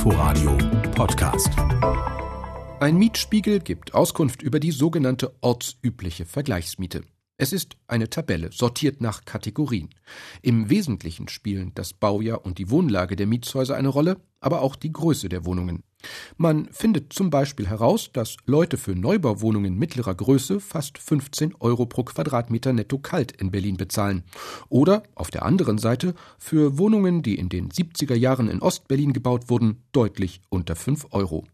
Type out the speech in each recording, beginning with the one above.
Inforadio Podcast. Ein Mietspiegel gibt Auskunft über die sogenannte ortsübliche Vergleichsmiete. Es ist eine Tabelle, sortiert nach Kategorien. Im Wesentlichen spielen das Baujahr und die Wohnlage der Mietshäuser eine Rolle, aber auch die Größe der Wohnungen. Man findet zum Beispiel heraus, dass Leute für Neubauwohnungen mittlerer Größe fast 15 Euro pro Quadratmeter netto kalt in Berlin bezahlen. Oder auf der anderen Seite für Wohnungen, die in den 70er Jahren in Ostberlin gebaut wurden, deutlich unter 5 Euro.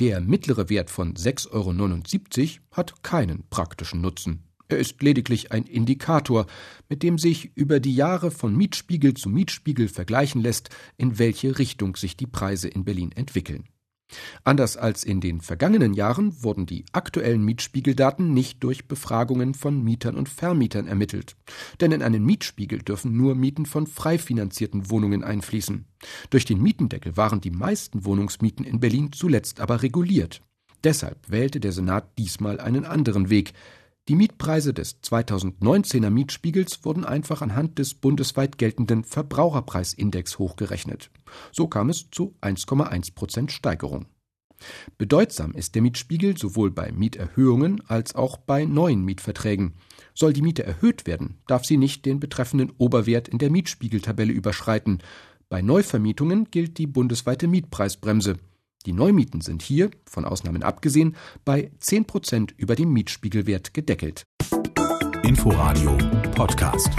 Der mittlere Wert von 6,79 Euro hat keinen praktischen Nutzen. Er ist lediglich ein Indikator, mit dem sich über die Jahre von Mietspiegel zu Mietspiegel vergleichen lässt, in welche Richtung sich die Preise in Berlin entwickeln. Anders als in den vergangenen Jahren wurden die aktuellen Mietspiegeldaten nicht durch Befragungen von Mietern und Vermietern ermittelt. Denn in einen Mietspiegel dürfen nur Mieten von frei finanzierten Wohnungen einfließen. Durch den Mietendeckel waren die meisten Wohnungsmieten in Berlin zuletzt aber reguliert. Deshalb wählte der Senat diesmal einen anderen Weg. Die Mietpreise des 2019er Mietspiegels wurden einfach anhand des bundesweit geltenden Verbraucherpreisindex hochgerechnet. So kam es zu 1,1 Prozent Steigerung. Bedeutsam ist der Mietspiegel sowohl bei Mieterhöhungen als auch bei neuen Mietverträgen. Soll die Miete erhöht werden, darf sie nicht den betreffenden Oberwert in der Mietspiegeltabelle überschreiten. Bei Neuvermietungen gilt die bundesweite Mietpreisbremse. Die Neumieten sind hier, von Ausnahmen abgesehen, bei 10 Prozent über dem Mietspiegelwert gedeckelt. Inforadio Podcast.